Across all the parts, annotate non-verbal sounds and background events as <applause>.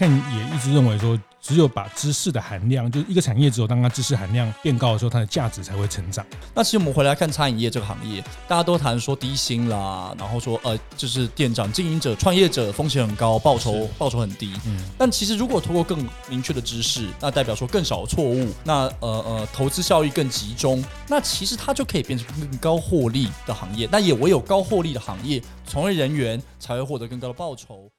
Ken 也一直认为说，只有把知识的含量，就是一个产业，只有当它知识含量变高的时候，它的价值才会成长。那其实我们回来看餐饮业这个行业，大家都谈说低薪啦，然后说呃，就是店长、经营者、创业者风险很高，报酬报酬很低。嗯。但其实如果通过更明确的知识，那代表说更少的错误，那呃呃，投资效益更集中，那其实它就可以变成更高获利的行业。那也唯有高获利的行业，从业人员才会获得更高的报酬。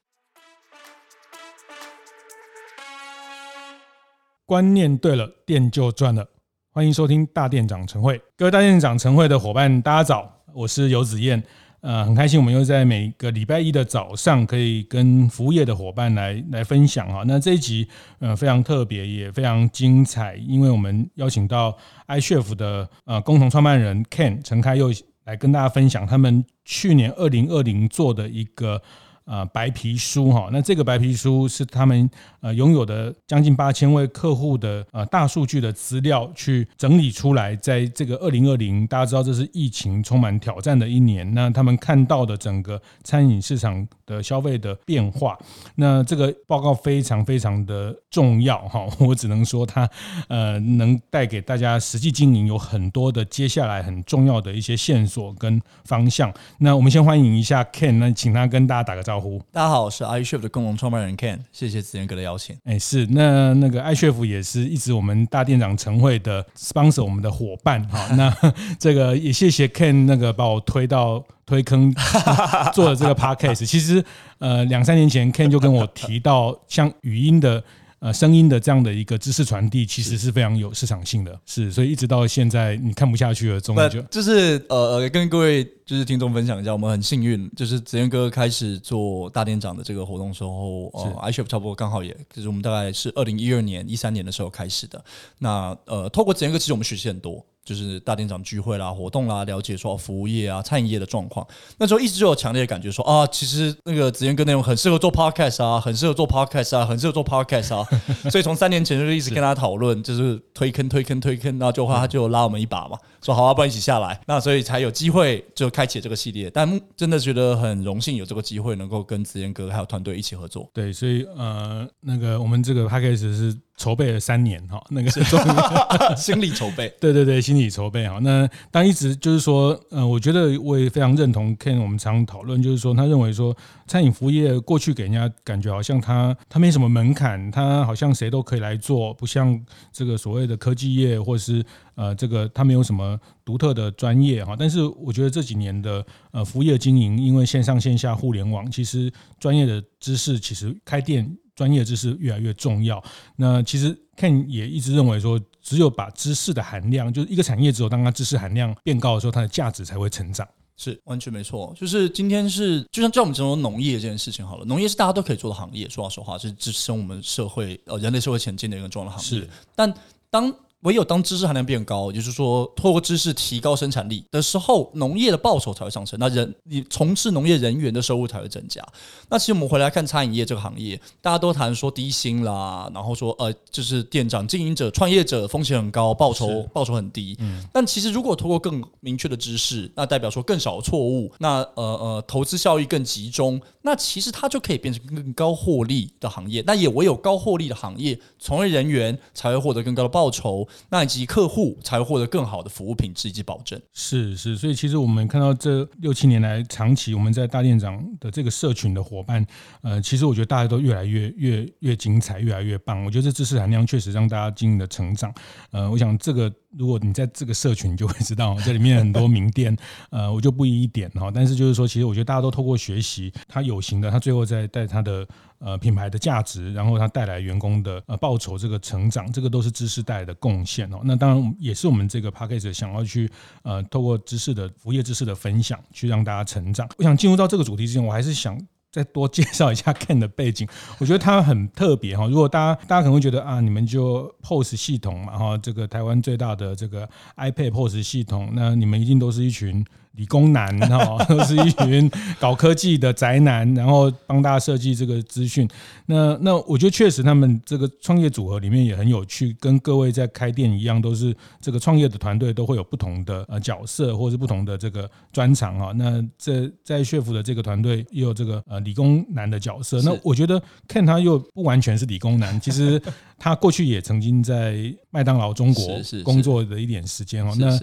观念对了，店就赚了。欢迎收听大店长晨会，各位大店长晨会的伙伴，大家早，我是游子彦。呃，很开心我们又在每个礼拜一的早上，可以跟服务业的伙伴来来分享哈。那这一集呃非常特别，也非常精彩，因为我们邀请到 iChef 的呃共同创办人 Ken 陈开佑来跟大家分享他们去年二零二零做的一个。呃，白皮书哈，那这个白皮书是他们呃拥有的将近八千位客户的呃大数据的资料去整理出来，在这个二零二零，大家知道这是疫情充满挑战的一年，那他们看到的整个餐饮市场的消费的变化，那这个报告非常非常的重要哈，<laughs> 我只能说它呃能带给大家实际经营有很多的接下来很重要的一些线索跟方向。那我们先欢迎一下 Ken，那请他跟大家打个招呼。大家好，我是 iChef 的共同创办人 Ken，谢谢子源哥的邀请。哎，是那那个 iChef 也是一直我们大店长晨会的 sponsor，我们的伙伴哈。<laughs> 那这个也谢谢 Ken 那个把我推到推坑做了这个 podcast。其实呃两三年前 Ken 就跟我提到，像语音的。呃，声音的这样的一个知识传递，其实是非常有市场性的，是，所以一直到现在你看不下去了，终于就就是呃呃，跟各位就是听众分享一下，我们很幸运，就是子燕哥开始做大店长的这个活动的时候，呃，iShop 差不多刚好也就是我们大概是二零一二年、一三年的时候开始的。那呃，透过子燕哥，其实我们学习很多。就是大店长聚会啦、活动啦，了解说服务业啊、餐饮业的状况。那时候一直就有强烈的感觉说啊，其实那个子彦哥内容很适合做 podcast 啊，很适合做 podcast 啊，很适合做 podcast 啊。<laughs> 所以从三年前就一直跟他讨论，就是推坑、推坑、推坑，然后就话他就拉我们一把嘛，说好啊，不然一起下来。那所以才有机会就开启这个系列。但真的觉得很荣幸有这个机会能够跟子彦哥还有团队一起合作。对，所以呃，那个我们这个 podcast 是。筹备了三年哈，那个是 <laughs> 心理筹备，对对对，心理筹备哈。那但一直就是说，呃，我觉得我也非常认同 Ken，我们常讨论就是说，他认为说，餐饮服务业过去给人家感觉好像他他没什么门槛，他好像谁都可以来做，不像这个所谓的科技业或是呃这个他没有什么独特的专业哈。但是我觉得这几年的呃服务业经营，因为线上线下互联网，其实专业的知识其实开店。专业知识越来越重要。那其实 Ken 也一直认为说，只有把知识的含量，就是一个产业，只有当它知识含量变高的时候，它的价值才会成长。是完全没错。就是今天是，就像叫我们讲农业这件事情好了，农业是大家都可以做的行业。说老实话，是支撑我们社会呃人类社会前进的一个重要的行业。是，但当唯有当知识含量变高，也就是说，透过知识提高生产力的时候，农业的报酬才会上升。那人你从事农业人员的收入才会增加。那其实我们回来看餐饮业这个行业，大家都谈说低薪啦，然后说呃，就是店长、经营者、创业者风险很高，报酬报酬很低。嗯。但其实如果透过更明确的知识，那代表说更少的错误，那呃呃，投资效益更集中，那其实它就可以变成更高获利的行业。那也唯有高获利的行业，从业人员才会获得更高的报酬。那以及客户才会获得更好的服务品质以及保证。是是，所以其实我们看到这六七年来，长期我们在大店长的这个社群的伙伴，呃，其实我觉得大家都越来越越越精彩，越来越棒。我觉得这知识含量确实让大家经营的成长。呃，我想这个如果你在这个社群，你就会知道这里面很多名店，<laughs> 呃，我就不一一点哈。但是就是说，其实我觉得大家都透过学习，他有形的，他最后在带他的。呃，品牌的价值，然后它带来员工的呃报酬，这个成长，这个都是知识带来的贡献哦。那当然也是我们这个 Podcast 想要去呃，透过知识的服务业知识的分享，去让大家成长。我想进入到这个主题之前，我还是想再多介绍一下 Ken 的背景。我觉得他很特别哈。如果大家大家可能会觉得啊，你们就 POS 系统嘛哈，这个台湾最大的这个 iPad POS 系统，那你们一定都是一群。理工男 <laughs> 哈，都是一群搞科技的宅男，然后帮大家设计这个资讯。那那我觉得确实他们这个创业组合里面也很有趣，跟各位在开店一样，都是这个创业的团队都会有不同的呃角色，或是不同的这个专长哈。那这在雪芙的这个团队也有这个呃理工男的角色。那我觉得 Ken 他又不完全是理工男，其实他过去也曾经在麦当劳中国 <laughs> 工作的一点时间哦。那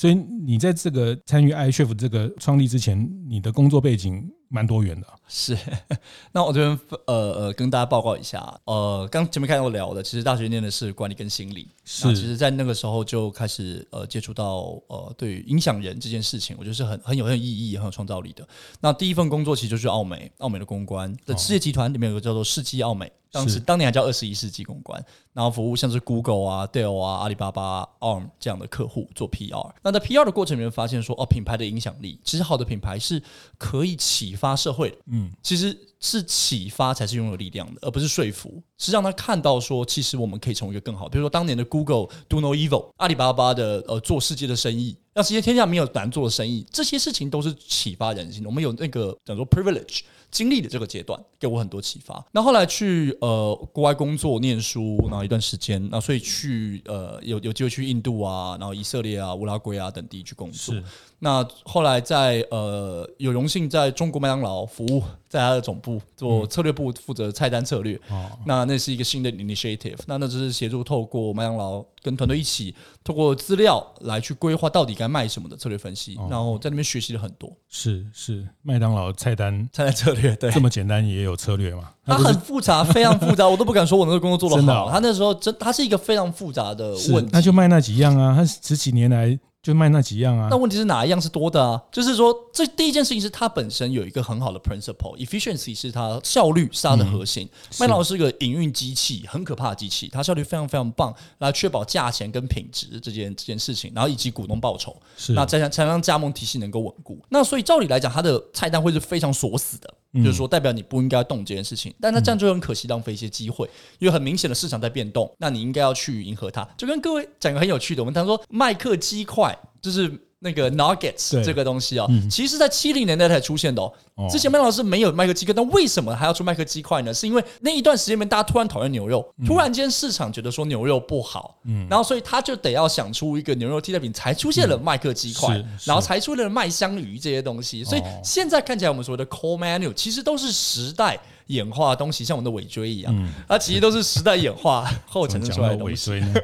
所以你在这个参与 iCHEF 这个创立之前，你的工作背景蛮多元的。是，<laughs> 那我这边呃呃跟大家报告一下，呃，刚前面看到聊的，其实大学念的是管理跟心理。是，其实，在那个时候就开始呃接触到呃对于影响人这件事情，我觉得是很很有很有意义、很有创造力的。那第一份工作其实就是奥美，奥美的公关，的世界集团里面有个叫做世纪奥美。当时当年还叫二十一世纪公关，然后服务像是 Google 啊、Dell 啊、阿里巴巴、ARM 这样的客户做 PR。那在 PR 的过程里面发现说，哦，品牌的影响力，其实好的品牌是可以启发社会的。嗯，其实是启发才是拥有力量的，而不是说服，是让他看到说，其实我们可以成为一个更好。比如说当年的 Google Do No Evil，阿里巴巴的呃做世界的生意，让世界天下没有难做的生意，这些事情都是启发人心的。我们有那个叫做 privilege。经历的这个阶段给我很多启发。那后来去呃国外工作念书，然后一段时间，那所以去呃有有机会去印度啊，然后以色列啊、乌拉圭啊等地去工作。那后来在呃有荣幸在中国麦当劳服务，在他的总部做策略部负责菜单策略。哦，那那是一个新的 initiative。那那只是协助透过麦当劳跟团队一起，透过资料来去规划到底该卖什么的策略分析。然后在那边学习了很多。是是，麦当劳菜单菜单策略对，这么简单也有策略嘛？它很复杂，非常复杂，我都不敢说我那个工作做得好。他那时候真，它是一个非常复杂的问题。那就卖那几样啊，他十几年来。就卖那几样啊？那问题是哪一样是多的啊？就是说，这第一件事情是它本身有一个很好的 principle，efficiency 是它效率是它的核心。麦当劳是个营运机器，很可怕的机器，它效率非常非常棒，来确保价钱跟品质这件这件事情，然后以及股东报酬，是那才才让加盟体系能够稳固。那所以照理来讲，它的菜单会是非常锁死的。就是说，代表你不应该动这件事情，但他这样就很可惜，浪费一些机会，因为很明显的市场在变动，那你应该要去迎合它。就跟各位讲个很有趣的，我们常说麦克鸡块，就是。那个 nuggets 这个东西啊，其实在七零年代才出现的哦。之前麦当劳是没有麦克鸡块，但为什么还要出麦克鸡块呢？是因为那一段时间里面，大家突然讨厌牛肉，突然间市场觉得说牛肉不好，然后所以他就得要想出一个牛肉替代品，才出现了麦克鸡块，然后才出现了麦香鱼这些东西。所以现在看起来，我们所谓的 core menu 其实都是时代。演化的东西像我们的尾椎一样，嗯，它其实都是时代演化 <laughs> <laughs> 后产生出来的尾椎呢。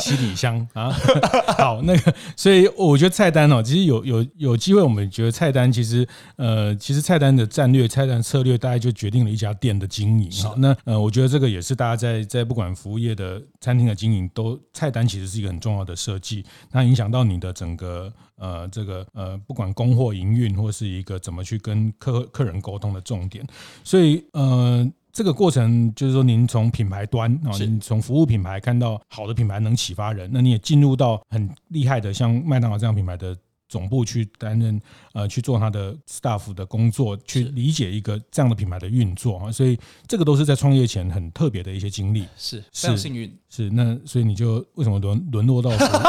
七里香啊，<laughs> 好，那个，所以我觉得菜单哦，其实有有有机会，我们觉得菜单其实呃，其实菜单的战略、菜单策略，大概就决定了一家店的经营。好，那呃，我觉得这个也是大家在在不管服务业的餐厅的经营，都菜单其实是一个很重要的设计，那影响到你的整个。呃，这个呃，不管供货营运或是一个怎么去跟客客人沟通的重点，所以呃，这个过程就是说，您从品牌端啊，您从服务品牌看到好的品牌能启发人，那你也进入到很厉害的像麦当劳这样品牌的。总部去担任呃去做他的 staff 的工作，去理解一个这样的品牌的运作啊，所以这个都是在创业前很特别的一些经历，是非常幸运。是那所以你就为什么沦沦落到服务？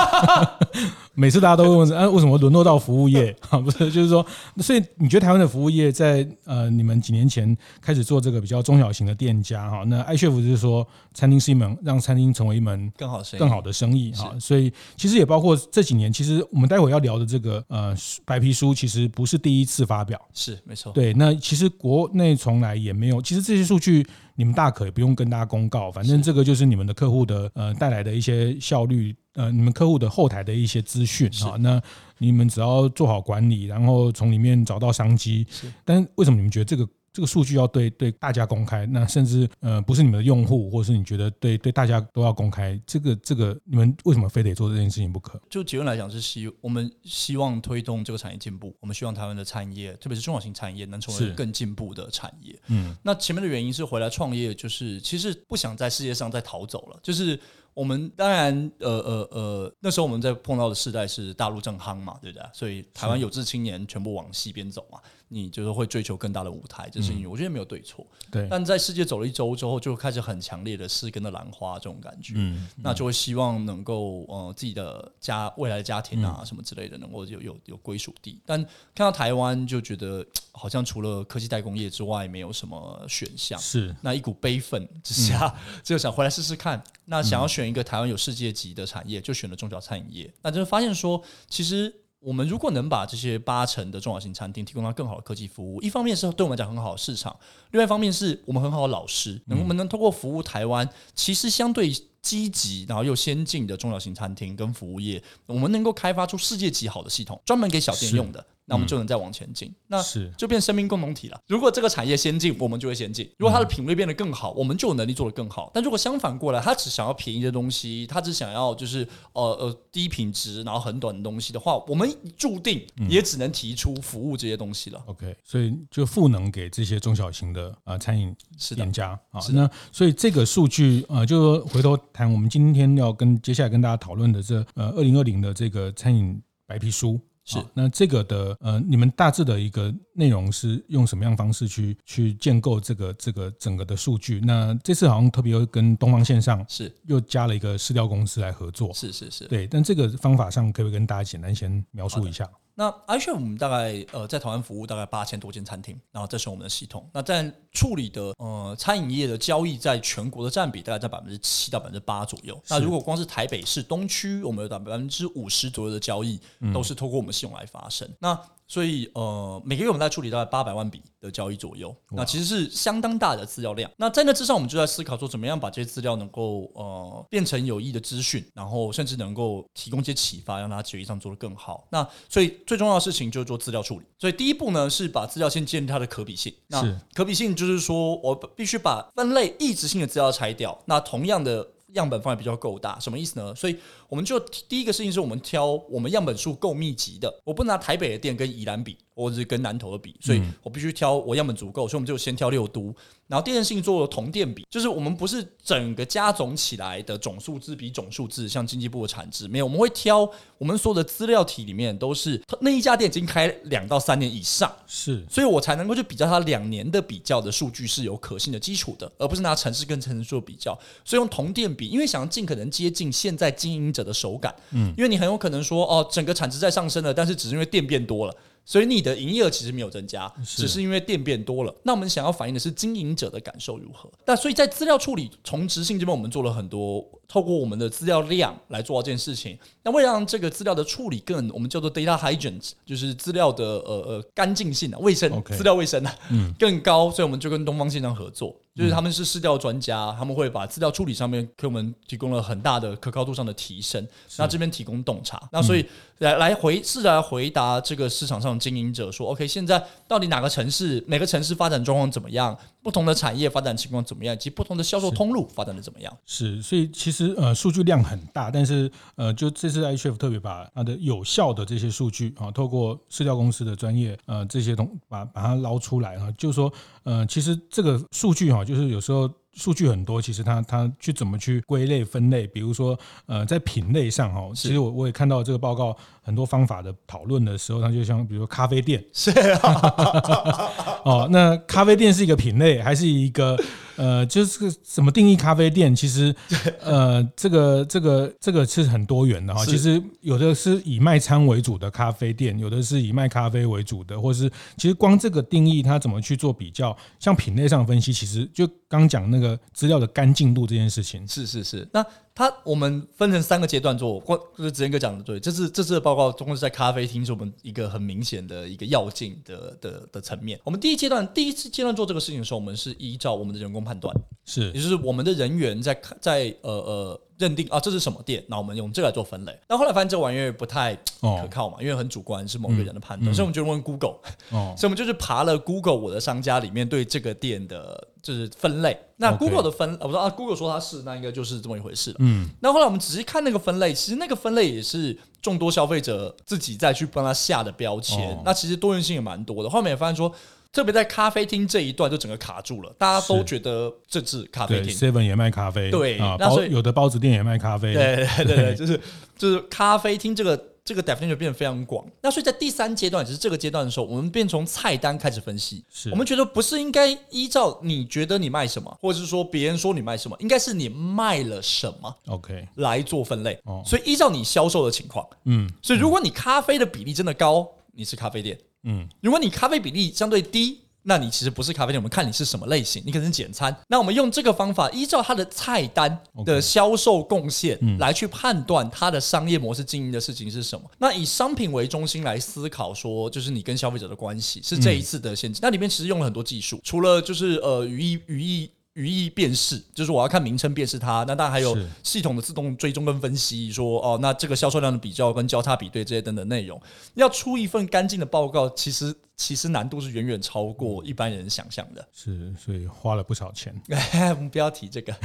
<laughs> 每次大家都会问，啊，为什么沦落到服务业 <laughs> 啊？不是，就是说，所以你觉得台湾的服务业在呃你们几年前开始做这个比较中小型的店家哈？那 iCHEF 就是说，餐厅是一门让餐厅成为一门更好更好的生意哈。所以其实也包括这几年，其实我们待会要聊的这个。呃，白皮书其实不是第一次发表，是没错。对，那其实国内从来也没有，其实这些数据你们大可也不用跟大家公告，反正这个就是你们的客户的呃带来的一些效率，呃，你们客户的后台的一些资讯啊。那你们只要做好管理，然后从里面找到商机。是，但为什么你们觉得这个？这个数据要对对大家公开，那甚至呃不是你们的用户，或者是你觉得对对大家都要公开，这个这个你们为什么非得做这件事情不可？就结论来讲是希我们希望推动这个产业进步，我们希望台湾的产业，特别是中小型产业能成为更进步的产业。嗯，那前面的原因是回来创业，就是其实不想在世界上再逃走了，就是。我们当然，呃呃呃，那时候我们在碰到的世代是大陆正夯嘛，对不对？所以台湾有志青年全部往西边走嘛。你就是会追求更大的舞台，这是因为我觉得没有对错。对，但在世界走了一周之后，就开始很强烈的失根的兰花这种感觉。嗯，那就会希望能够呃自己的家未来的家庭啊什么之类的能够有有有归属地。但看到台湾就觉得好像除了科技代工业之外没有什么选项。是，那一股悲愤之下，<laughs> 就想回来试试看。那想要选一个台湾有世界级的产业，就选了中小餐饮业。那就发现说，其实。我们如果能把这些八成的中小型餐厅提供到更好的科技服务，一方面是对我们来讲很好的市场，另外一方面是我们很好的老师，能不能通过服务台湾，其实相对积极然后又先进的中小型餐厅跟服务业，我们能够开发出世界级好的系统，专门给小店用的。那我们就能再往前进，那是就变生命共同体了。如果这个产业先进，我们就会先进；如果它的品味变得更好，我们就有能力做得更好。但如果相反过来，他只想要便宜的东西，他只想要就是呃呃低品质然后很短的东西的话，我们注定也只能提出服务这些东西了。OK，所以就赋能给这些中小型的呃餐饮店家啊。是那所以这个数据呃，就说回头谈我们今天要跟接下来跟大家讨论的这呃二零二零的这个餐饮白皮书。是，那这个的呃，你们大致的一个内容是用什么样方式去去建构这个这个整个的数据？那这次好像特别又跟东方线上是又加了一个市调公司来合作，是是是，对。但这个方法上可不可以跟大家简单先描述一下？那 iCHEF 我们大概呃在台湾服务大概八千多间餐厅，然后这是我们的系统。那在处理的呃餐饮业的交易，在全国的占比大概在百分之七到百分之八左右。那如果光是台北市东区，我们有百分之五十左右的交易都是透过我们系统来发生。那所以，呃，每个月我们在处理大概八百万笔的交易左右，那其实是相当大的资料量。那在那之上，我们就在思考说，怎么样把这些资料能够呃变成有益的资讯，然后甚至能够提供一些启发，让大家决议上做得更好。那所以最重要的事情就是做资料处理。所以第一步呢，是把资料先建立它的可比性。那可比性就是说我必须把分类异质性的资料拆掉。那同样的样本范围比较够大，什么意思呢？所以。我们就第一个事情是我们挑我们样本数够密集的，我不拿台北的店跟宜兰比，或者是跟南投的比，所以我必须挑我样本足够，所以我们就先挑六都，然后第二件事情做同店比，就是我们不是整个加总起来的总数字比总数字，像经济部的产值没有，我们会挑我们所有的资料体里面都是那一家店已经开两到三年以上，是，所以我才能够去比较它两年的比较的数据是有可信的基础的，而不是拿城市跟城市做比较，所以用同店比，因为想要尽可能接近现在经营者的手感，嗯，因为你很有可能说哦，整个产值在上升了，但是只是因为店变多了。所以你的营业额其实没有增加，只是因为店变多了。那我们想要反映的是经营者的感受如何？那所以在资料处理从质性这边，我们做了很多，透过我们的资料量来做到这件事情。那为了让这个资料的处理更，我们叫做 data hygiene，就是资料的呃呃干净性啊、卫生、资料卫生啊，嗯，更高。所以我们就跟东方线上合作，就是他们是市调专家，他们会把资料处理上面给我们提供了很大的可靠度上的提升。那这边提供洞察，那所以来来回试着来回答这个市场上。经营者说：“OK，现在到底哪个城市、每个城市发展状况怎么样？不同的产业发展情况怎么样？以及不同的销售通路发展的怎么样？”是，所以其实呃，数据量很大，但是呃，就这次 iCHEF 特别把它的有效的这些数据啊，透过市调公司的专业呃这些东把把它捞出来啊，就是说呃，其实这个数据哈，就是有时候。数据很多，其实它它去怎么去归类分类？比如说，呃，在品类上哈，其实我我也看到这个报告很多方法的讨论的时候，它就像比如说咖啡店，<laughs> 是啊，哦，那咖啡店是一个品类，还是一个？呃，就是怎么定义咖啡店？其实，<laughs> 呃，这个这个这个是很多元的哈。其实有的是以卖餐为主的咖啡店，有的是以卖咖啡为主的，或是其实光这个定义，它怎么去做比较？像品类上分析，其实就刚讲那个资料的干净度这件事情，是是是。那它我们分成三个阶段做，或就是子彦哥讲的对，这次这次的报告总共是在咖啡厅是我们一个很明显的一个要件的的的层面。我们第一阶段第一次阶段做这个事情的时候，我们是依照我们的人工判断，是，也就是我们的人员在在呃呃认定啊这是什么店，那我们用这个来做分类。但后来发现这玩意儿不太可靠嘛，因为很主观，是某个人的判断，所以我们就问 Google，所以我们就是爬了 Google 我的商家里面对这个店的。就是分类，那 Google 的分，我说啊，Google 说它是，那应该就是这么一回事了。嗯，那后来我们仔细看那个分类，其实那个分类也是众多消费者自己再去帮他下的标签。那其实多元性也蛮多的。后面也发现说，特别在咖啡厅这一段就整个卡住了，大家都觉得这是咖啡厅。Seven 也卖咖啡，对啊，包有的包子店也卖咖啡，对对对，<laughs> 就是就是咖啡厅这个。这个 definition 变得非常广。那所以在第三阶段，也就是这个阶段的时候，我们便从菜单开始分析。是我们觉得不是应该依照你觉得你卖什么，或者是说别人说你卖什么，应该是你卖了什么，OK 来做分类。哦，所以依照你销售的情况，嗯，所以如果你咖啡的比例真的高，你是咖啡店。嗯，如果你咖啡比例相对低。那你其实不是咖啡店，我们看你是什么类型，你可能是简餐。那我们用这个方法，依照它的菜单的销售贡献来去判断它的商业模式经营的事情是什么。那以商品为中心来思考，说就是你跟消费者的关系是这一次的陷阱。那里面其实用了很多技术，除了就是呃语义语义。语义辨识，就是我要看名称辨识它。那当然还有系统的自动追踪跟分析，说哦，那这个销售量的比较跟交叉比对这些等等内容，要出一份干净的报告，其实其实难度是远远超过一般人想象的。是，所以花了不少钱。<laughs> 我们不要提这个。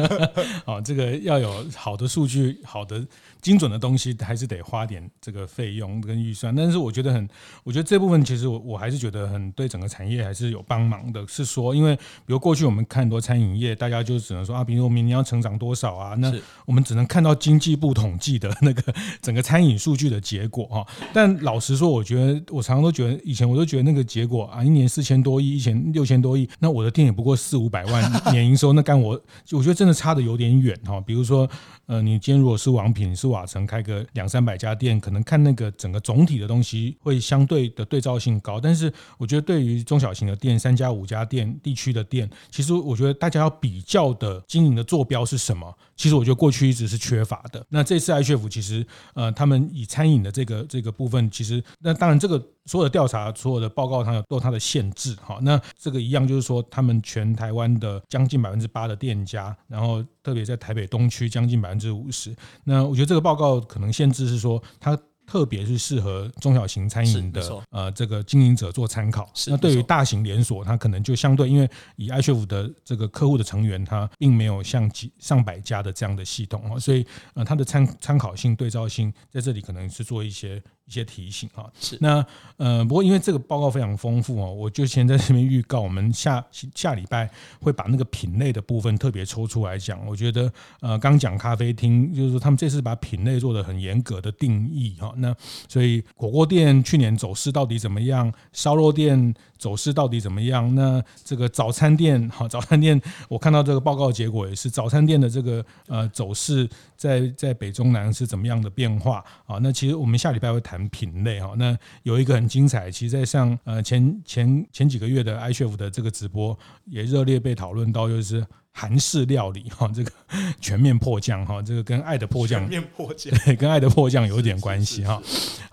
<laughs> 哦，这个要有好的数据，好的。精准的东西还是得花点这个费用跟预算，但是我觉得很，我觉得这部分其实我我还是觉得很对整个产业还是有帮忙的。是说，因为比如过去我们看很多餐饮业，大家就只能说啊，比如说明年要成长多少啊，那我们只能看到经济部统计的那个整个餐饮数据的结果哈。但老实说，我觉得我常常都觉得，以前我都觉得那个结果啊，一年四千多亿，一千六千多亿，那我的店也不过四五百万年营收，那干我，我觉得真的差的有点远哈。比如说。呃，你今天如果是王品，是瓦城开个两三百家店，可能看那个整个总体的东西会相对的对照性高。但是我觉得对于中小型的店，三家五家店地区的店，其实我觉得大家要比较的经营的坐标是什么？其实我觉得过去一直是缺乏的。那这次 iCHEF 其实呃，他们以餐饮的这个这个部分，其实那当然这个。所有的调查、所有的报告，它有都有它的限制。哈，那这个一样就是说，他们全台湾的将近百分之八的店家，然后特别在台北东区将近百分之五十。那我觉得这个报告可能限制是说，它。特别是适合中小型餐饮的呃这个经营者做参考。那对于大型连锁，它可能就相对，因为以艾学府的这个客户的成员，它并没有像几上百家的这样的系统哦，所以呃它的参参考性、对照性在这里可能是做一些一些提醒啊。是那呃不过因为这个报告非常丰富哦，我就先在这边预告，我们下下礼拜会把那个品类的部分特别抽出来讲。我觉得呃刚讲咖啡厅，就是说他们这次把品类做的很严格的定义哈。那所以火锅店去年走势到底怎么样？烧肉店走势到底怎么样？那这个早餐店，哈，早餐店我看到这个报告结果也是早餐店的这个呃走势在在北中南是怎么样的变化啊？那其实我们下礼拜会谈品类哈。那有一个很精彩，其实在上呃前前前几个月的 iCHEF 的这个直播也热烈被讨论到，就是。韩式料理哈，这个 <laughs> 全面迫降哈，这个跟爱的迫降，全面迫降，<laughs> 对，跟爱的迫降有点关系哈。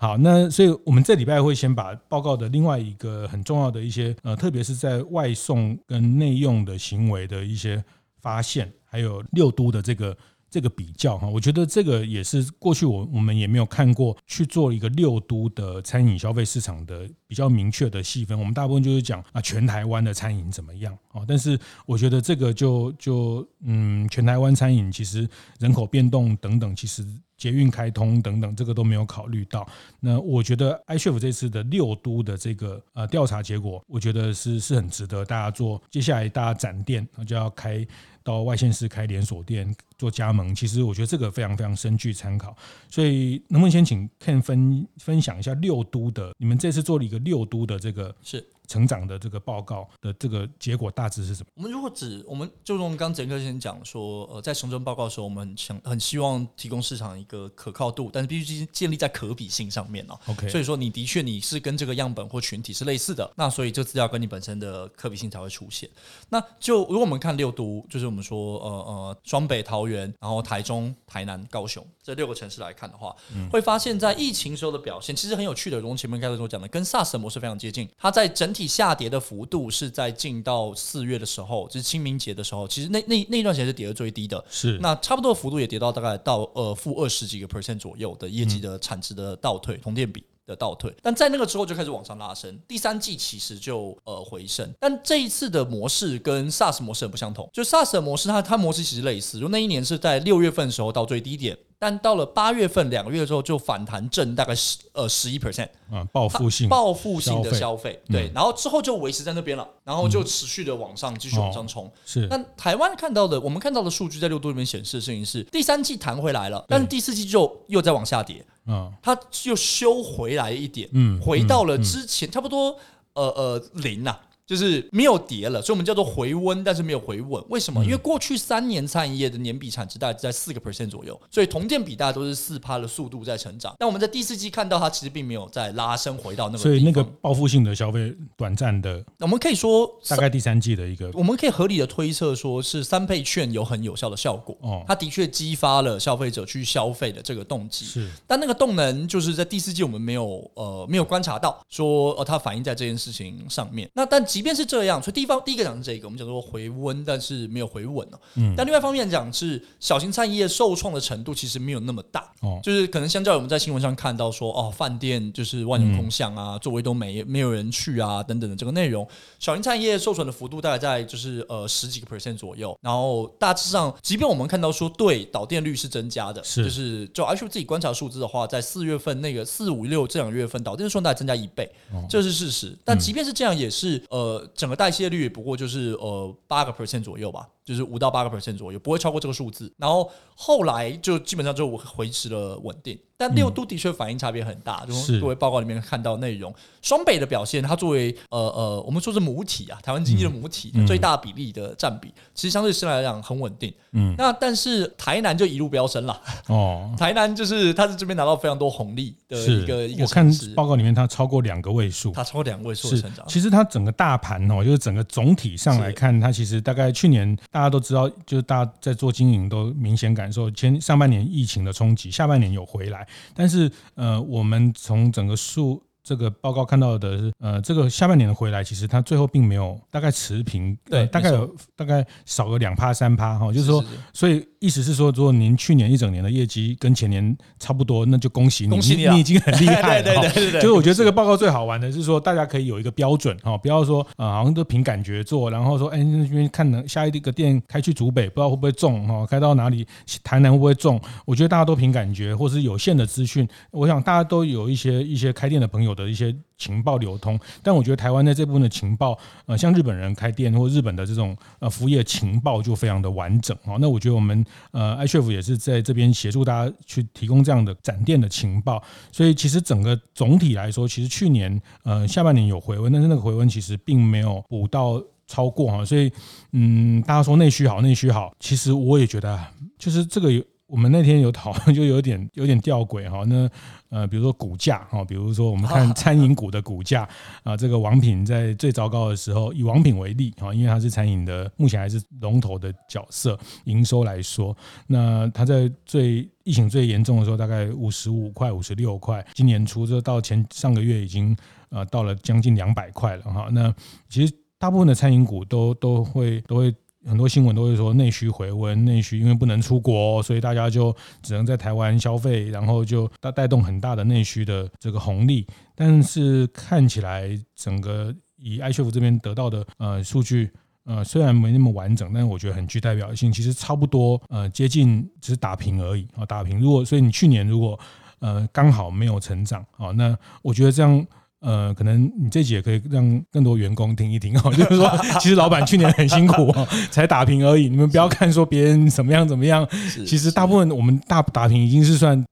好，那所以我们这礼拜会先把报告的另外一个很重要的一些呃，特别是在外送跟内用的行为的一些发现，还有六都的这个。这个比较哈，我觉得这个也是过去我我们也没有看过去做一个六都的餐饮消费市场的比较明确的细分。我们大部分就是讲啊，全台湾的餐饮怎么样啊？但是我觉得这个就就嗯，全台湾餐饮其实人口变动等等，其实捷运开通等等，这个都没有考虑到。那我觉得 iCHEF 这次的六都的这个呃调查结果，我觉得是是很值得大家做。接下来大家展店那就要开。到外县市开连锁店做加盟，其实我觉得这个非常非常深具参考。所以能不能先请 Ken 分分享一下六都的？你们这次做了一个六都的这个是。成长的这个报告的这个结果大致是什么？我们如果只，我们就用刚刚杰克先讲说，呃，在成真报告的时候，我们很想很希望提供市场一个可靠度，但是必须建立在可比性上面哦。OK，所以说你的确你是跟这个样本或群体是类似的，那所以这资料跟你本身的可比性才会出现。那就如果我们看六都，就是我们说呃呃双北、桃园，然后台中、台南、高雄这六个城市来看的话，嗯、会发现在疫情时候的表现其实很有趣的，如前面开始所讲的，跟 SARS 模式非常接近，它在整体。下跌的幅度是在进到四月的时候，就是清明节的时候，其实那那那一段时间是跌的最低的，是。那差不多的幅度也跌到大概到呃负二十几个 percent 左右的业绩的产值的倒退，同店比的倒退，但在那个之后就开始往上拉升，第三季其实就呃回升，但这一次的模式跟 SARS 模式很不相同，就 SARS 的模式它它模式其实类似，就那一年是在六月份的时候到最低点。但到了八月份两个月之后就反弹正大概十呃十一 percent 啊，报复性报复性的消费，对，嗯。然后之后就维持在那边了，然后就持续的往上继续往上冲。哦是。那台湾看到的，我们看到的数据在六度里面显示的事情是，第三季弹回来了，但是第四季就又在往下跌，嗯，它又修回来一点，嗯回到了之前差不多呃呃零呐、啊。就是没有跌了，所以我们叫做回温，但是没有回稳。为什么？因为过去三年餐饮业的年比产值大概在四个 percent 左右，所以同店比大家都是四趴的速度在成长。但我们在第四季看到它其实并没有再拉升回到那个，所以那个报复性的消费短暂的，我们可以说大概第三季的一个，我们可以合理的推测说是三倍券有很有效的效果。哦，它的确激发了消费者去消费的这个动机。是，但那个动能就是在第四季我们没有呃没有观察到说呃它反映在这件事情上面。那但即便是这样，所以。地方第一个讲是这个，我们讲说回温，但是没有回稳了。嗯，但另外一方面讲是小型餐饮业受创的程度其实没有那么大。哦，就是可能相较于我们在新闻上看到说，哦，饭店就是万人空巷啊，座位都没没有人去啊，等等的这个内容，小型餐饮业受损的幅度大概在就是呃十几个 percent 左右。然后大致上，即便我们看到说对导电率是增加的，是就是就 iCHEF 自己观察数字的话，在四月份那个四五六这两个月份导电数大概增加一倍，这是事实。但即便是这样，也是呃整个代谢。率不过就是呃八个 percent 左右吧，就是五到八个 percent 左右，不会超过这个数字。然后后来就基本上就维持了稳定。但六都的确反应差别很大，嗯、就各位报告里面看到内容，双北的表现，它作为呃呃，我们说是母体啊，台湾经济的母体、嗯、最大比例的占比，其实相对是来讲很稳定。嗯，那但是台南就一路飙升了。哦，台南就是它是这边拿到非常多红利的一个一个。我看报告里面它超过两个位数，它超过两个位数的成长。其实它整个大盘哦，就是整个总体上来看，它其实大概去年大家都知道，就是大家在做经营都明显感受前上半年疫情的冲击，下半年有回来。但是，呃，我们从整个数这个报告看到的是，呃，这个下半年的回来，其实它最后并没有大概持平，对，大概有大概少个两趴三趴哈，就是说，所以意思是说，如果您去年一整年的业绩跟前年差不多，那就恭喜你，恭喜你，你已经很厉害了。<laughs> 对对对对，就是我觉得这个报告最好玩的是说，大家可以有一个标准哈，不要说啊，好像都凭感觉做，然后说，哎，那边看能下一个店开去竹北，不知道会不会中哈，开到哪里，台南会不会中？我觉得大家都凭感觉，或是有限的资讯，我想大家都有一些一些开店的朋友的一些情报流通，但我觉得台湾在这部分的情报，呃，像日本人开店或日本的这种呃服务业情报就非常的完整啊。那我觉得我们呃 iCHEF 也是在这边协助大家去提供这样的展店的情报，所以其实整个总体来说，其实去年呃下半年有回温，但是那个回温其实并没有补到超过哈。所以嗯，大家说内需好，内需好，其实我也觉得就是这个有。我们那天有讨论，<laughs> 就有点有点吊诡哈。那呃，比如说股价哈，比如说我们看餐饮股的股价啊，这个王品在最糟糕的时候，以王品为例哈，因为它是餐饮的，目前还是龙头的角色，营收来说，那它在最疫情最严重的时候，大概五十五块、五十六块，今年初就到前上个月已经呃到了将近两百块了哈。那其实大部分的餐饮股都都会都会。很多新闻都会说内需回温，内需因为不能出国，所以大家就只能在台湾消费，然后就带带动很大的内需的这个红利。但是看起来整个以 iCHEF 这边得到的呃数据，呃虽然没那么完整，但是我觉得很具代表性，其实差不多呃接近只是打平而已啊，打平。如果所以你去年如果呃刚好没有成长啊，那我觉得这样。呃，可能你这集也可以让更多员工听一听哦，就是说，<laughs> 其实老板去年很辛苦哦，才打平而已。你们不要看说别人怎么样怎么样，其实大部分我们大打平已经是算。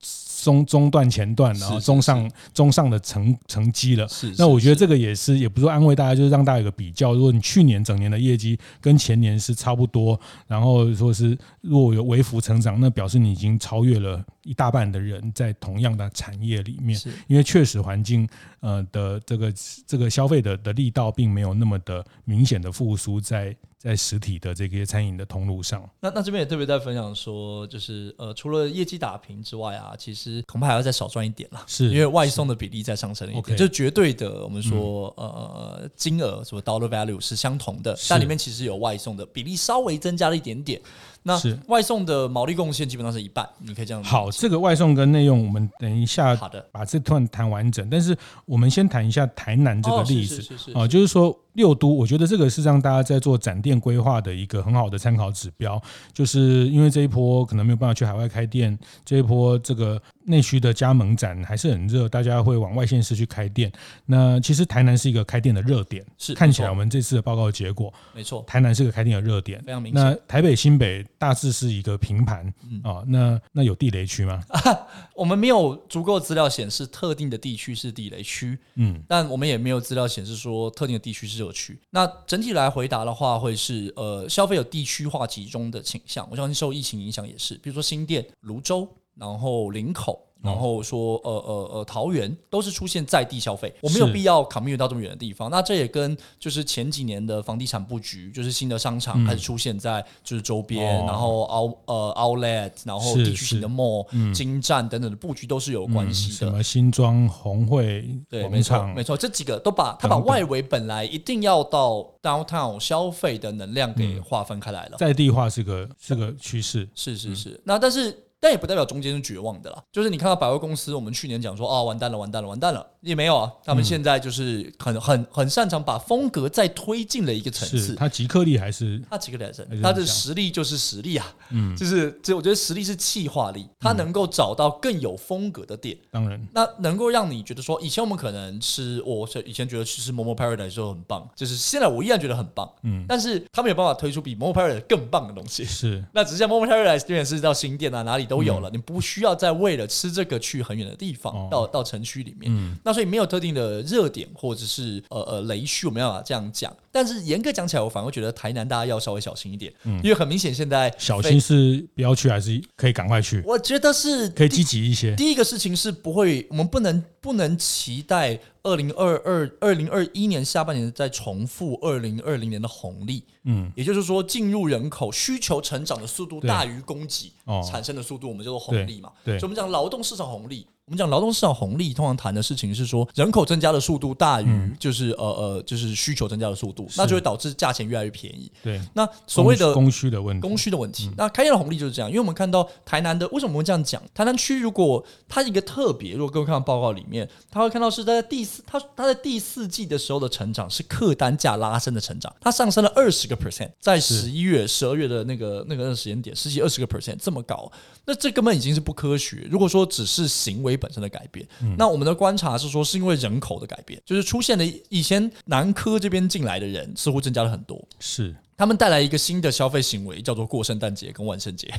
中中段前段，然后中上中上的成成绩了。是，那我觉得这个也是，也不是说安慰大家，就是让大家有个比较。如果你去年整年的业绩跟前年是差不多，然后说是如果有微幅成长，那表示你已经超越了一大半的人在同样的产业里面。因为确实环境呃的这个这个消费的的力道并没有那么的明显的复苏在。在实体的这些餐饮的通路上，那那这边也特别在分享说，就是呃，除了业绩打平之外啊，其实恐怕还要再少赚一点啦，是因为外送的比例在上升一点，就绝对的我们说呃金额什么 dollar value 是相同的，但里面其实有外送的比例稍微增加了一点点。那外送的毛利贡献基本上是一半，你可以这样。好，这个外送跟内用，我们等一下好的把这段谈完整。但是我们先谈一下台南这个例子啊，就是说。六都，我觉得这个是让大家在做展店规划的一个很好的参考指标，就是因为这一波可能没有办法去海外开店，这一波这个内需的加盟展还是很热，大家会往外县市去开店。那其实台南是一个开店的热点，是看起来我们这次的报告结果，没错，台南是个开店的热点，非常明显。那台北、新北大致是一个平盘啊，那那有地雷区吗？<laughs> 我们没有足够资料显示特定的地区是地雷区，嗯，但我们也没有资料显示说特定的地区是热。区，那整体来回答的话，会是呃消费有地区化集中的倾向。我相信受疫情影响也是，比如说新店、芦洲，然后林口。然后说，呃呃呃，桃园都是出现在地消费，我没有必要 commute 到这么远的地方。那这也跟就是前几年的房地产布局，就是新的商场开始出现在就是周边，然后 out 呃 outlet，然后地区型的 mall、金站等等的布局都是有关系的。什么新庄、红会，对，没错，没错，这几个都把它把外围本来一定要到 downtown 消费的能量给划分开来了。在地化是个是个趋势，是是是。那但是。但也不代表中间是绝望的啦，就是你看到百货公司，我们去年讲说啊，完蛋了，完蛋了，完蛋了，也没有啊，他们现在就是很很很擅长把风格再推进了一个层次。他即刻力还是他即刻力还是他的实力就是实力啊，嗯，就是这我觉得实力是气化力，他能够找到更有风格的店，当然，那能够让你觉得说，以前我们可能吃，我以前觉得吃 Momo Paradise 的时候很棒，就是现在我依然觉得很棒，嗯，但是他们有办法推出比 Momo Paradise 更棒的东西，是，<laughs> 那只是像 Momo Paradise 虽然是到新店啊，哪里都有了，你不。需要再为了吃这个去很远的地方，到到城区里面，嗯、那所以没有特定的热点或者是呃呃雷区，我们要这样讲。但是严格讲起来，我反而觉得台南大家要稍微小心一点，嗯、因为很明显现在小心是不要去，还是可以赶快去？我觉得是可以积极一些。第一个事情是不会，我们不能不能期待二零二二二零二一年下半年再重复二零二零年的红利。嗯，也就是说，进入人口需求成长的速度大于供给产生的速度，我们叫做红利嘛。对，所以我们讲劳动市场红利。我们讲劳动市场红利，通常谈的事情是说，人口增加的速度大于就是呃呃就是需求增加的速度，那就会导致价钱越来越便宜。对，那所谓的供需的问题，供需的问题。那开业的红利就是这样，因为我们看到台南的为什么我们会这样讲？台南区如果它一个特别，如果各位看到报告里面，他会看到是在第四，它它在第四季的时候的成长是客单价拉升的成长，它上升了二十个 percent，在十一月、十二月的那个那个时间点，十几二十个 percent 这么高，那这根本已经是不科学。如果说只是行为本身的改变。嗯、那我们的观察是说，是因为人口的改变，就是出现了以前南科这边进来的人似乎增加了很多，是他们带来一个新的消费行为，叫做过圣诞节跟万圣节。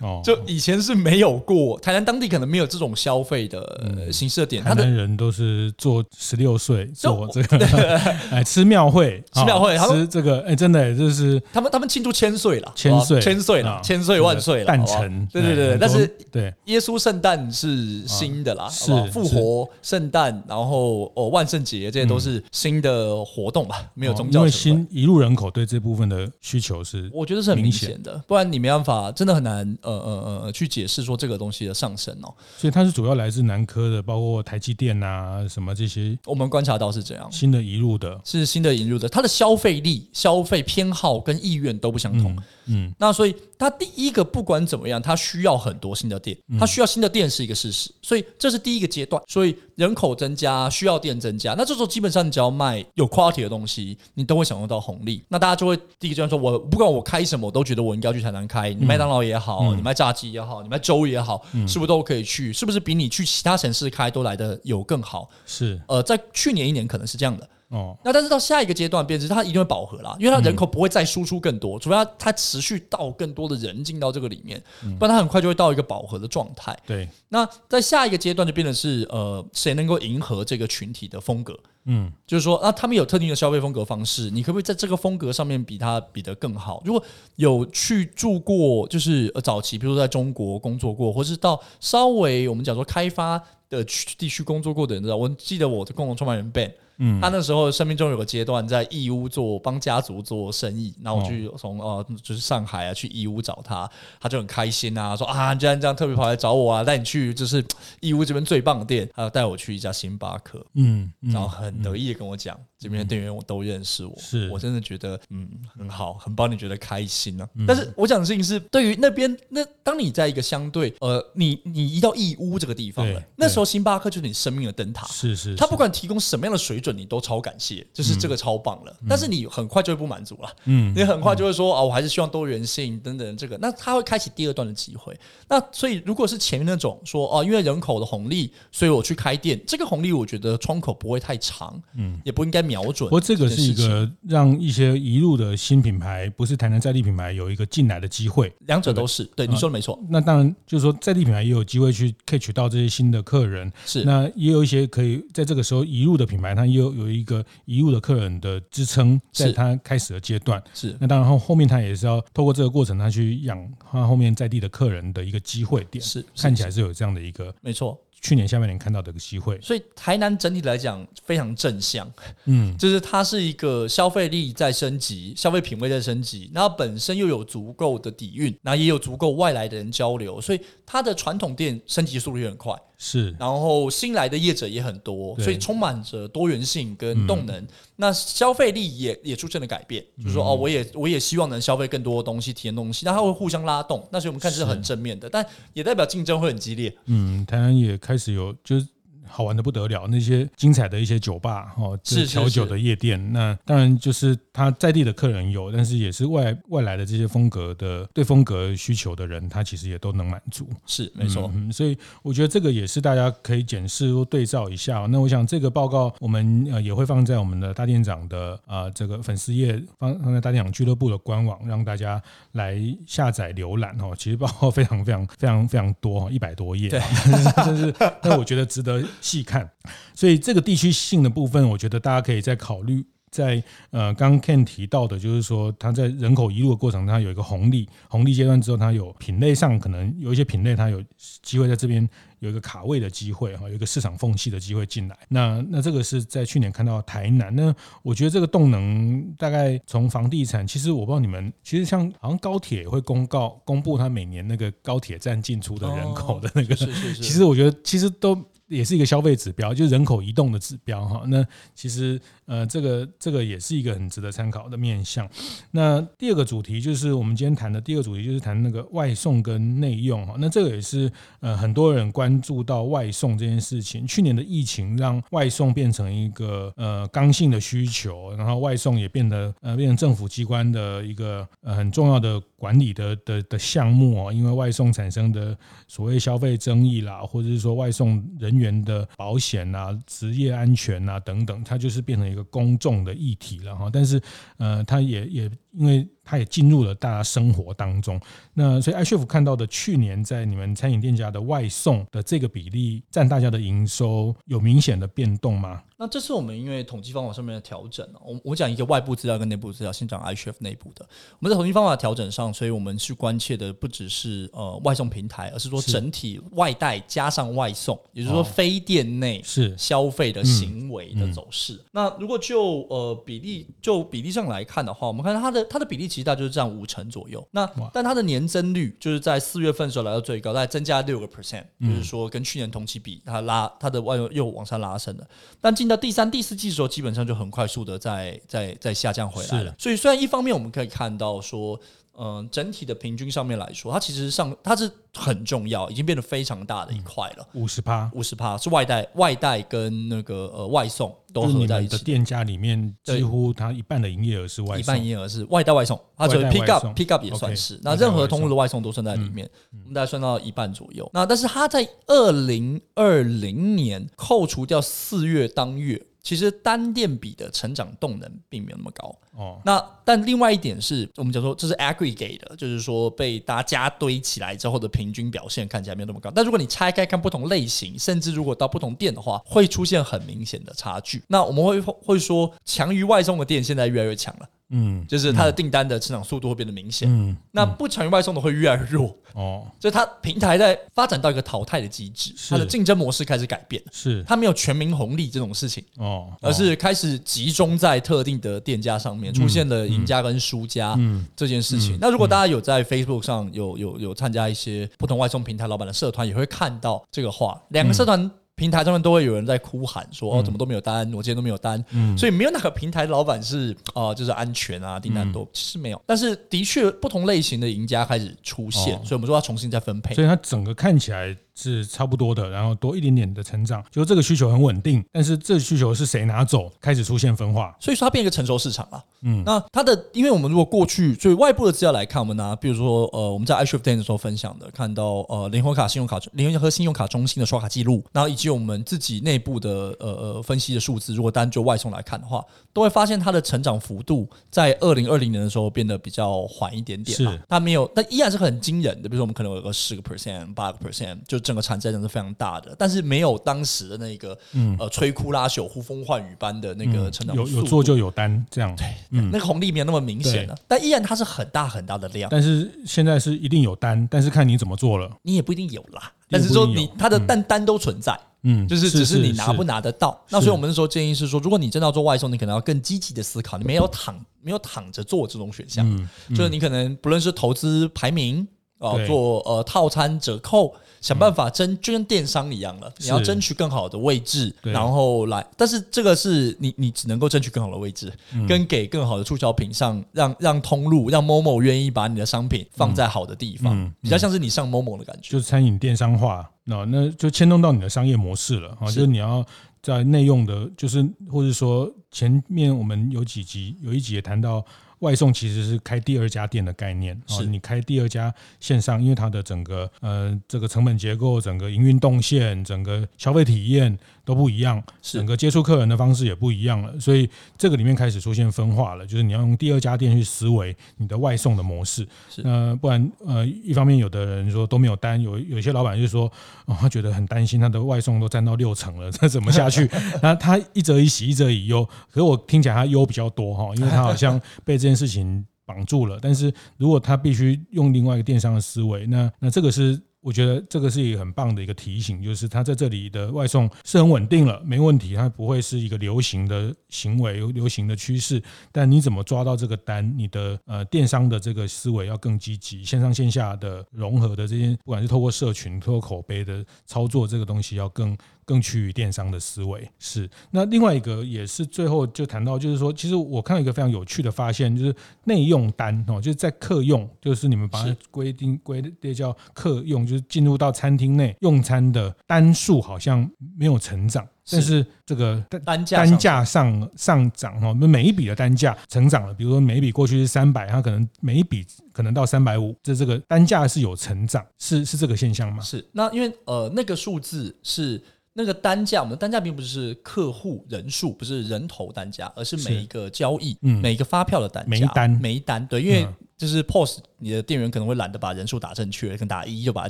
哦，就以前是没有过，台南当地可能没有这种消费的形式的点。台南人都是做十六岁做这个，<laughs> 哎，吃庙会，<laughs> 吃庙会，吃这个，哎，真的就是他们他们庆祝千岁了，千岁千岁了，千岁万岁了，诞辰，对对对，但是对。耶稣圣诞是新的啦，是复活圣诞，然后哦万圣节这些都是新的活动吧，没有宗教。因为新一路人口对这部分的需求是，我觉得是很明显的，不然你没办法，真的很难。呃呃呃，去解释说这个东西的上升哦，所以它是主要来自南科的，包括台积电啊什么这些，我们观察到是这样，新的引入的，是新的引入的，它的消费力、消费偏好跟意愿都不相同。嗯，嗯那所以它第一个不管怎么样，它需要很多新的店，它需要新的店是一个事实，所以这是第一个阶段。所以人口增加，需要店增加，那这时候基本上你只要卖有 quality 的东西，你都会享受到红利。那大家就会第一个阶段说，我不管我开什么，我都觉得我应该要去台南开，你麦当劳也好。嗯你卖炸鸡也好，你卖粥也好，是不是都可以去？是不是比你去其他城市开都来的有更好？是，呃，在去年一年可能是这样的哦。那但是到下一个阶段，变成它一定会饱和啦，因为它人口不会再输出更多，除非它它持续到更多的人进到这个里面，不然它很快就会到一个饱和的状态。对，那在下一个阶段就变成是呃，谁能够迎合这个群体的风格？嗯，就是说啊，他们有特定的消费风格方式，你可不可以在这个风格上面比他比得更好？如果有去住过，就是呃早期，比如说在中国工作过，或是到稍微我们讲说开发的区地区工作过的人，知道？我记得我的共同创办人 Ben。嗯，他那时候生命中有个阶段在义乌做帮家族做生意，然后我去从呃就是上海啊去义乌找他，他就很开心啊，说啊既然这样特别跑来找我啊，带你去就是义乌这边最棒的店，他要带我去一家星巴克，嗯，然后很得意的跟我讲，这边的店员我都认识我，是。我真的觉得嗯很好，很帮你觉得开心呢、啊。但是我讲的事情是，对于那边那当你在一个相对呃，你你移到义乌这个地方了，那时候星巴克就是你生命的灯塔，是是，他不管提供什么样的水准，你都超感谢，就是这个超棒了。但是你很快就会不满足了，嗯，你很快就会说啊，我还是希望多元性等等这个，那他会开启第二段的机会。那所以如果是前面那种说哦，因为人口的红利，所以我去开店，这个红利我觉得窗口不会太长，嗯，也不应该。瞄准，不过这个是一个让一些移入的新品牌，不是台南在地品牌，有一个进来的机会。两者都是对，你说的没错。那当然就是说，在地品牌也有机会去 catch 到这些新的客人。是，那也有一些可以在这个时候移入的品牌，它也有有一个移入的客人的支撑，在它开始的阶段。是，那当然后后面它也是要透过这个过程，它去养它后面在地的客人的一个机会点。是，看起来是有这样的一个没错。去年下半年看到的一个机会，所以台南整体来讲非常正向，嗯，<laughs> 就是它是一个消费力在升级，消费品味在升级，然后本身又有足够的底蕴，然后也有足够外来的人交流，所以它的传统店升级速度也很快。是，然后新来的业者也很多，所以充满着多元性跟动能。那消费力也也出现了改变，就是说哦，我也我也希望能消费更多的东西，体验东西，那它会互相拉动。那所以我们看是很正面的，但也代表竞争会很激烈。嗯，台湾也开始有就是。好玩的不得了，那些精彩的一些酒吧哦，是调酒的夜店。是是是，那当然就是他在地的客人有，但是也是外外来的这些风格的对风格需求的人，他其实也都能满足。是没错，嗯，所以我觉得这个也是大家可以检视或对照一下。那我想这个报告我们呃也会放在我们的大店长的啊这个粉丝页，放放在大店长俱乐部的官网，让大家来下载浏览哦。其实报告非常非常非常非常多，一百多页，对，<laughs> 但是但我觉得值得。细看，所以这个地区性的部分，我觉得大家可以再考虑。在呃，刚刚 Ken 提到的，就是说它在人口移入的过程，它有一个红利，红利阶段之后，它有品类上可能有一些品类，它有机会在这边有一个卡位的机会哈，有一个市场缝隙的机会进来。那那这个是在去年看到台南，那我觉得这个动能大概从房地产，其实我不知道你们，其实像好像高铁也会公告公布它每年那个高铁站进出的人口的那个，是是是，其实我觉得其实都。也是一个消费指标，就是人口移动的指标哈。那其实呃，这个这个也是一个很值得参考的面向。那第二个主题就是我们今天谈的第二个主题，就是谈那个外送跟内用哈。那这个也是呃很多人关注到外送这件事情。去年的疫情让外送变成一个呃刚性的需求，然后外送也变得呃变成政府机关的一个呃很重要的管理的的的项目哦。因为外送产生的所谓消费争议啦，或者是说外送人员的保险啊、职业安全啊等等，它就是变成一个公众的议题了哈。但是，呃，它也也因为。它也进入了大家生活当中，那所以 iChef 看到的去年在你们餐饮店家的外送的这个比例占大家的营收有明显的变动吗？那这是我们因为统计方法上面的调整。我我讲一个外部资料跟内部资料，先讲 iChef 内部的。我们在统计方法调整上，所以我们去关切的不只是呃外送平台，而是说整体外带加上外送，也就是说非店内是消费的行为的走势。那如果就呃比例就比例上来看的话，我们看它的它的比例其实。大就是占五成左右，那但它的年增率就是在四月份的时候来到最高，大概增加六个 percent，就是说跟去年同期比，它拉它的外又又往上拉升了。但进到第三、第四季的时候，基本上就很快速的在在在下降回来了。所以虽然一方面我们可以看到说。嗯，整体的平均上面来说，它其实上它是很重要，已经变得非常大的一块了。五十趴，五十趴是外带，外带跟那个呃外送都合在一起。的店家里面，几乎它一半的营业额是外送，一半营业额是外带外送，它就是 pick up pick up 也算是。Okay, 那任何通路的外送都算在里面，我们大概算到一半左右。那但是它在二零二零年扣除掉四月当月。其实单店比的成长动能并没有那么高哦。那但另外一点是我们讲说这是 aggregate 的，就是说被大家堆起来之后的平均表现看起来没有那么高。但如果你拆开看不同类型，甚至如果到不同店的话，会出现很明显的差距。那我们会会说强于外送的店现在越来越强了。嗯，就是它的订单的成长速度会变得明显。嗯，那不强于外送的会越来越弱。哦，就是它平台在发展到一个淘汰的机制，它的竞争模式开始改变。是，它没有全民红利这种事情。哦，而是开始集中在特定的店家上面，出现了赢家跟输家这件事情。那如果大家有在 Facebook 上有有有参加一些不同外送平台老板的社团，也会看到这个话，两个社团。平台上面都会有人在哭喊说：“哦，怎么都没有单，我今天都没有单。”嗯，所以没有哪个平台的老板是哦，就是安全啊，订单多，其实没有。但是的确，不同类型的赢家开始出现，所以我们说要重新再分配。所以它整个看起来。是差不多的，然后多一点点的成长，就这个需求很稳定，但是这个需求是谁拿走，开始出现分化，所以说它变一个成熟市场了。嗯，那它的，因为我们如果过去，所以外部的资料来看，我们拿，比如说呃，我们在 iShift 的时候分享的，看到呃，联合卡信用卡联合信用卡中心的刷卡记录，然后以及我们自己内部的呃呃分析的数字，如果单就外送来看的话，都会发现它的成长幅度在二零二零年的时候变得比较缓一点点，是它没有，但依然是很惊人的。比如说我们可能有个十个 percent、八个 percent，就整个产值真的是非常。大的，但是没有当时的那个，嗯，呃，摧枯拉朽、呼风唤雨般的那个成长、嗯。有有做就有单，这样对，嗯，那个红利没有那么明显了，但依然它是很大很大的量。但是现在是一定有单，但是看你怎么做了，你也不一定有啦。但是说你它的单单都存在，嗯，就是只是你拿不拿得到。那所以我们那时候建议是说，如果你真的要做外送，你可能要更积极的思考，你没有躺没有躺着做这种选项，嗯嗯、就是你可能不论是投资排名。哦，做呃套餐折扣，想办法争，就跟电商一样了。你要争取更好的位置，然后来。但是这个是你，你只能够争取更好的位置，跟给更好的促销品上，让让通路，让 Momo 愿意把你的商品放在好的地方，比较像是你上 Momo 的感觉。就是餐饮电商化，那那就牵动到你的商业模式了啊。就是你要在内用的，就是或者说前面我们有几集有一集也谈到。外送其实是开第二家店的概念，是。你开第二家线上，因为它的整个呃这个成本结构、整个营运动线、整个消费体验都不一样，整个接触客人的方式也不一样了，所以这个里面开始出现分化了，就是你要用第二家店去思维你的外送的模式，呃，不然呃一方面有的人说都没有单，有有些老板就说哦他觉得很担心他的外送都占到六成了，<laughs> 这怎么下去？<laughs> 那他一则以喜一则以忧，可是我听起来他忧比较多哈，因为他好像被这件事情绑住了，但是如果他必须用另外一个电商的思维，那那这个是。我觉得这个是一个很棒的一个提醒，就是它在这里的外送是很稳定了，没问题，它不会是一个流行的行为、流行的趋势。但你怎么抓到这个单？你的呃电商的这个思维要更积极，线上线下的融合的这些，不管是透过社群、透过口碑的操作，这个东西要更。更趋于电商的思维是。那另外一个也是最后就谈到，就是说，其实我看到一个非常有趣的发现，就是内用单哦，就是在客用，就是你们把它规定归列叫客用，就是进入到餐厅内用餐的单数好像没有成长，但是这个单价单价上上涨哦，每一笔的单价成长了，比如说每一笔过去是三百，它可能每一笔可能到三百五，这这个单价是有成长，是是这个现象吗？是。那因为呃那个数字是。那个单价，我们的单价并不是客户人数，不是人头单价，而是每一个交易，嗯、每一个发票的单价，每一单，每一单，对，因为。就是 POS，你的店员可能会懒得把人数打正确，可能打一就把它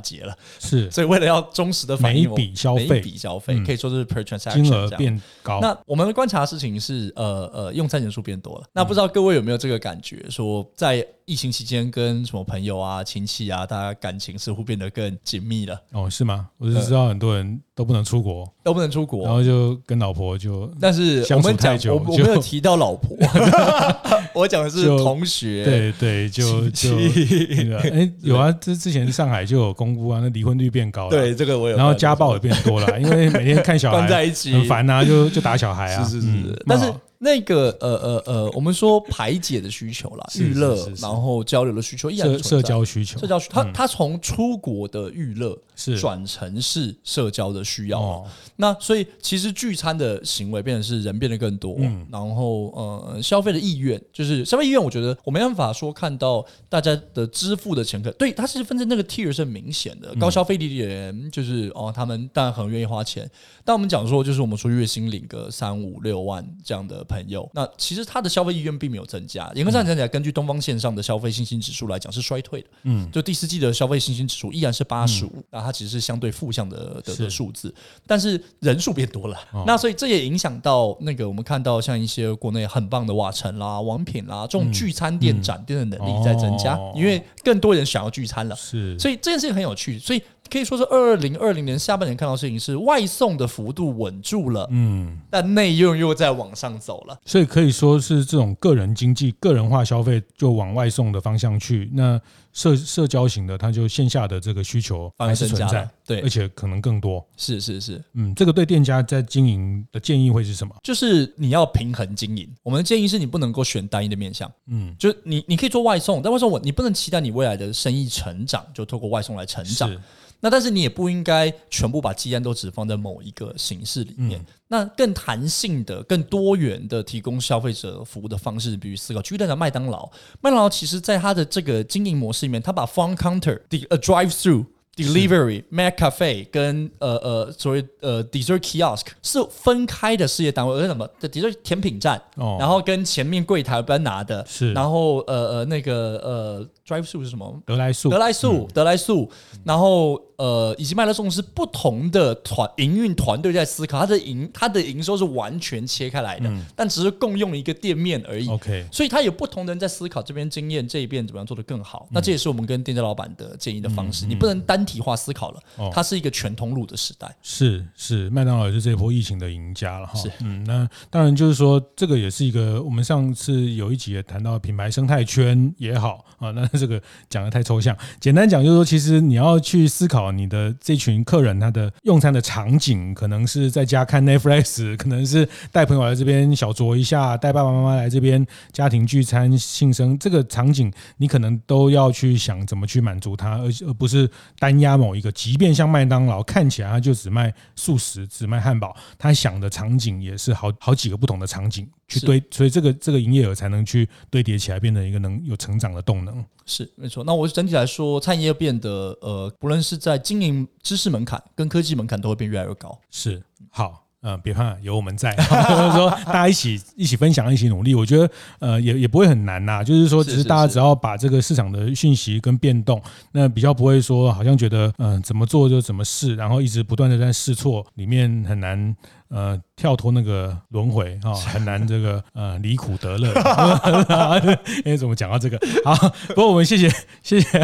结了。是，<laughs> 所以为了要忠实的反映每一笔消费，每一笔消费可以说是 per transaction 金额变高。那我们观察的事情是，呃呃，用餐人数变多了。那不知道各位有没有这个感觉？说在疫情期间，跟什么朋友啊、亲戚啊，大家感情似乎变得更紧密了。哦，是吗？我就知道很多人都不能出国，都不能出国，然后就跟老婆就，但是我们讲，我我没有提到老婆，<laughs> 我讲的是同学，对对，就就。<laughs> 哎，有啊，这之前上海就有公布啊，那离婚率变高了。对，这个我有。然后家暴也变多了，因为每天看小孩 <laughs> 在一起很烦啊，就就打小孩啊。是是是，但是。那个呃呃呃，我们说排解的需求啦，娱乐，然后交流的需求，依然存在。社交需求，社交需求，他他从出国的娱乐是转成是社交的需要。哦那所以其实聚餐的行为变成是人变得更多，嗯然后呃消费的意愿就是消费意愿，我觉得我没办法说看到大家的支付的钱，可对它是分成那个 tier 是很明显的，高消费力的人就是哦，他们当然很愿意花钱。但我们讲说，就是我们说月薪领个三五六万这样的。朋友，那其实他的消费意愿并没有增加。严格上讲起来，根据东方线上的消费信心指数来讲，是衰退的。嗯，就第四季的消费信心指数依然是八十五，那它其实是相对负向的的数字，但是人数变多了。那所以这也影响到那个我们看到像一些国内很棒的瓦城啦、王品啦这种聚餐店展店的能力在增加，因为更多人想要聚餐了。是，所以这件事情很有趣。所以。可以说是二零二零年下半年看到事情是外送的幅度稳住了，嗯，但内用又在往上走了，所以可以说是这种个人经济、个人化消费就往外送的方向去。那社社交型的，它就线下的这个需求还是存在，对，而且可能更多。是是是，嗯，这个对店家在经营的建议会是什么？就是你要平衡经营。我们的建议是你不能够选单一的面向，嗯，就你你可以做外送，但外送我你不能期待你未来的生意成长就透过外送来成长。那但是你也不应该全部把鸡蛋都只放在某一个形式里面。嗯、那更弹性的、更多元的提供消费者服务的方式，比如思考。举例来讲，麦当劳，麦当劳其实在它的这个经营模式里面，它把 front counter 的 a drive through delivery Mac Cafe 跟呃呃所谓呃 dessert kiosk 是分开的事业单位，而什么的 dessert 甜品站，哦、然后跟前面柜台搬拿的，是然后呃呃那个呃 drive through 是什么？德莱素，德莱素，德莱素，然后。呃，以及麦乐送是不同的团营运团队在思考，它的营它的营收是完全切开来的，嗯、但只是共用一个店面而已。OK，所以它有不同的人在思考这边经验这一边怎么样做得更好。嗯、那这也是我们跟店家老板的建议的方式。你不能单体化思考了，哦、它是一个全通路的时代。是是，麦当劳也是这波疫情的赢家了哈。是嗯，那当然就是说，这个也是一个我们上次有一集也谈到品牌生态圈也好啊。<laughs> 那这个讲的太抽象，简单讲就是说，其实你要去思考你的这群。客人他的用餐的场景可能是在家看 Netflix，<laughs> 可能是带朋友来这边小酌一下，带爸爸妈妈来这边家庭聚餐庆生，这个场景你可能都要去想怎么去满足他，而而不是单压某一个。即便像麦当劳看起来它就只卖素食，只卖汉堡，它想的场景也是好好几个不同的场景。去堆，所以这个这个营业额才能去堆叠起来，变成一个能有成长的动能。是没错。那我整体来说，餐饮业变得呃，不论是在经营知识门槛跟科技门槛，都会变越来越高。是好，嗯、呃，别怕，有我们在，<laughs> 就是说大家一起一起分享，一起努力。我觉得呃，也也不会很难呐。就是说，只是大家只要把这个市场的讯息跟变动，那比较不会说好像觉得嗯、呃，怎么做就怎么试，然后一直不断的在试错，里面很难。呃，跳脱那个轮回 <laughs> 啊，很难这个呃离苦得乐。因 <laughs> 为 <laughs> 怎么讲到这个？好，不过我们谢谢谢谢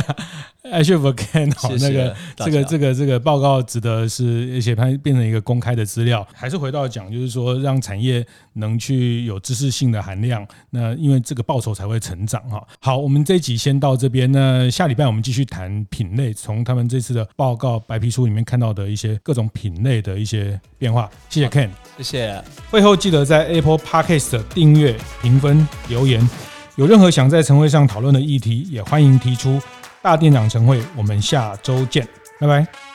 iCHEF Ken 好，那个这个这个这个报告值得是而且它变成一个公开的资料。还是回到讲，就是说让产业能去有知识性的含量，那因为这个报酬才会成长哈。好，我们这一集先到这边，那下礼拜我们继续谈品类，从他们这次的报告白皮书里面看到的一些各种品类的一些变化。谢谢 Ken，。谢谢。会后记得在 Apple Podcast 订阅、评分、留言。有任何想在晨会上讨论的议题，也欢迎提出。大店长晨会，我们下周见，拜拜。